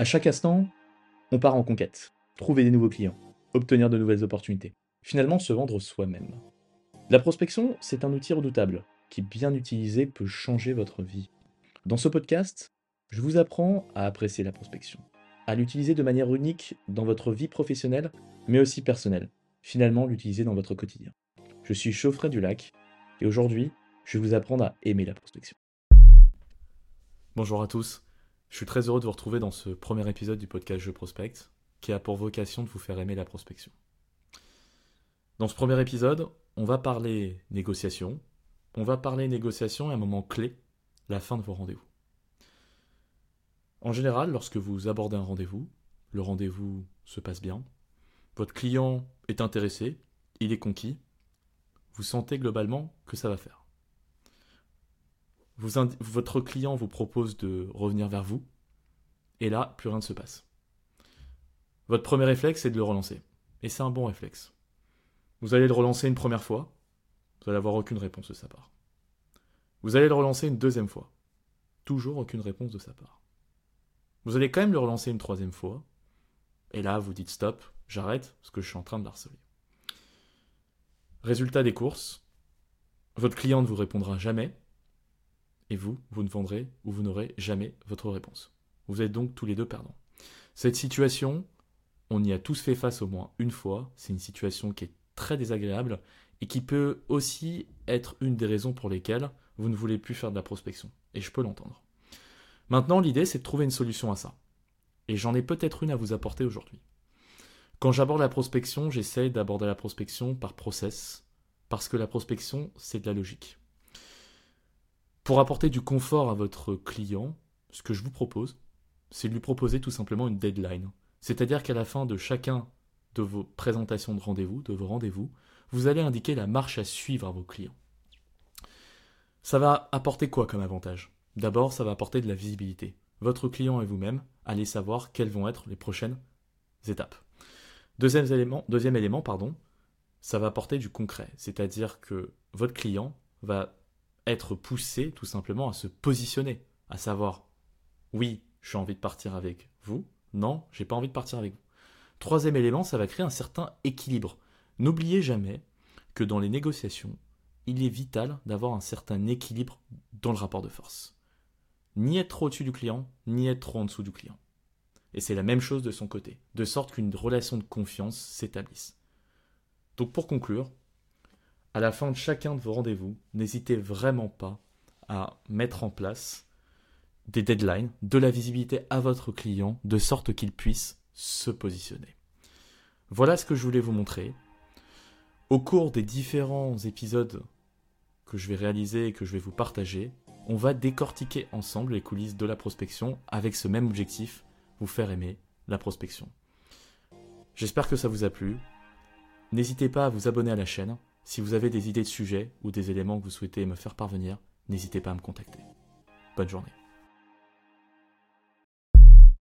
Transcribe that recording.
À chaque instant, on part en conquête, trouver des nouveaux clients, obtenir de nouvelles opportunités, finalement se vendre soi-même. La prospection, c'est un outil redoutable qui, bien utilisé, peut changer votre vie. Dans ce podcast, je vous apprends à apprécier la prospection, à l'utiliser de manière unique dans votre vie professionnelle, mais aussi personnelle, finalement l'utiliser dans votre quotidien. Je suis Chauffret du Lac, et aujourd'hui, je vais vous apprendre à aimer la prospection. Bonjour à tous, je suis très heureux de vous retrouver dans ce premier épisode du podcast Je Prospect, qui a pour vocation de vous faire aimer la prospection. Dans ce premier épisode, on va parler négociation, on va parler négociation à un moment clé, la fin de vos rendez-vous. En général, lorsque vous abordez un rendez-vous, le rendez-vous se passe bien, votre client est intéressé, il est conquis, vous sentez globalement que ça va faire votre client vous propose de revenir vers vous, et là, plus rien ne se passe. Votre premier réflexe, c'est de le relancer. Et c'est un bon réflexe. Vous allez le relancer une première fois, vous allez avoir aucune réponse de sa part. Vous allez le relancer une deuxième fois, toujours aucune réponse de sa part. Vous allez quand même le relancer une troisième fois, et là, vous dites stop, j'arrête, parce que je suis en train de l'harceler. Résultat des courses, votre client ne vous répondra jamais, et vous, vous ne vendrez ou vous n'aurez jamais votre réponse. Vous êtes donc tous les deux perdants. Cette situation, on y a tous fait face au moins une fois, c'est une situation qui est très désagréable et qui peut aussi être une des raisons pour lesquelles vous ne voulez plus faire de la prospection. Et je peux l'entendre. Maintenant, l'idée, c'est de trouver une solution à ça. Et j'en ai peut-être une à vous apporter aujourd'hui. Quand j'aborde la prospection, j'essaie d'aborder la prospection par process, parce que la prospection, c'est de la logique. Pour apporter du confort à votre client, ce que je vous propose, c'est de lui proposer tout simplement une deadline. C'est-à-dire qu'à la fin de chacun de vos présentations de rendez-vous, de vos rendez-vous, vous allez indiquer la marche à suivre à vos clients. Ça va apporter quoi comme avantage? D'abord, ça va apporter de la visibilité. Votre client et vous-même allez savoir quelles vont être les prochaines étapes. Deuxième élément, deuxième élément pardon, ça va apporter du concret. C'est-à-dire que votre client va être poussé tout simplement à se positionner, à savoir oui, j'ai envie de partir avec vous, non, j'ai pas envie de partir avec vous. Troisième élément, ça va créer un certain équilibre. N'oubliez jamais que dans les négociations, il est vital d'avoir un certain équilibre dans le rapport de force. Ni être trop au-dessus du client, ni être trop en dessous du client. Et c'est la même chose de son côté, de sorte qu'une relation de confiance s'établisse. Donc pour conclure, à la fin de chacun de vos rendez-vous, n'hésitez vraiment pas à mettre en place des deadlines, de la visibilité à votre client, de sorte qu'il puisse se positionner. Voilà ce que je voulais vous montrer. Au cours des différents épisodes que je vais réaliser et que je vais vous partager, on va décortiquer ensemble les coulisses de la prospection avec ce même objectif, vous faire aimer la prospection. J'espère que ça vous a plu. N'hésitez pas à vous abonner à la chaîne si vous avez des idées de sujets ou des éléments que vous souhaitez me faire parvenir, n'hésitez pas à me contacter. Bonne journée.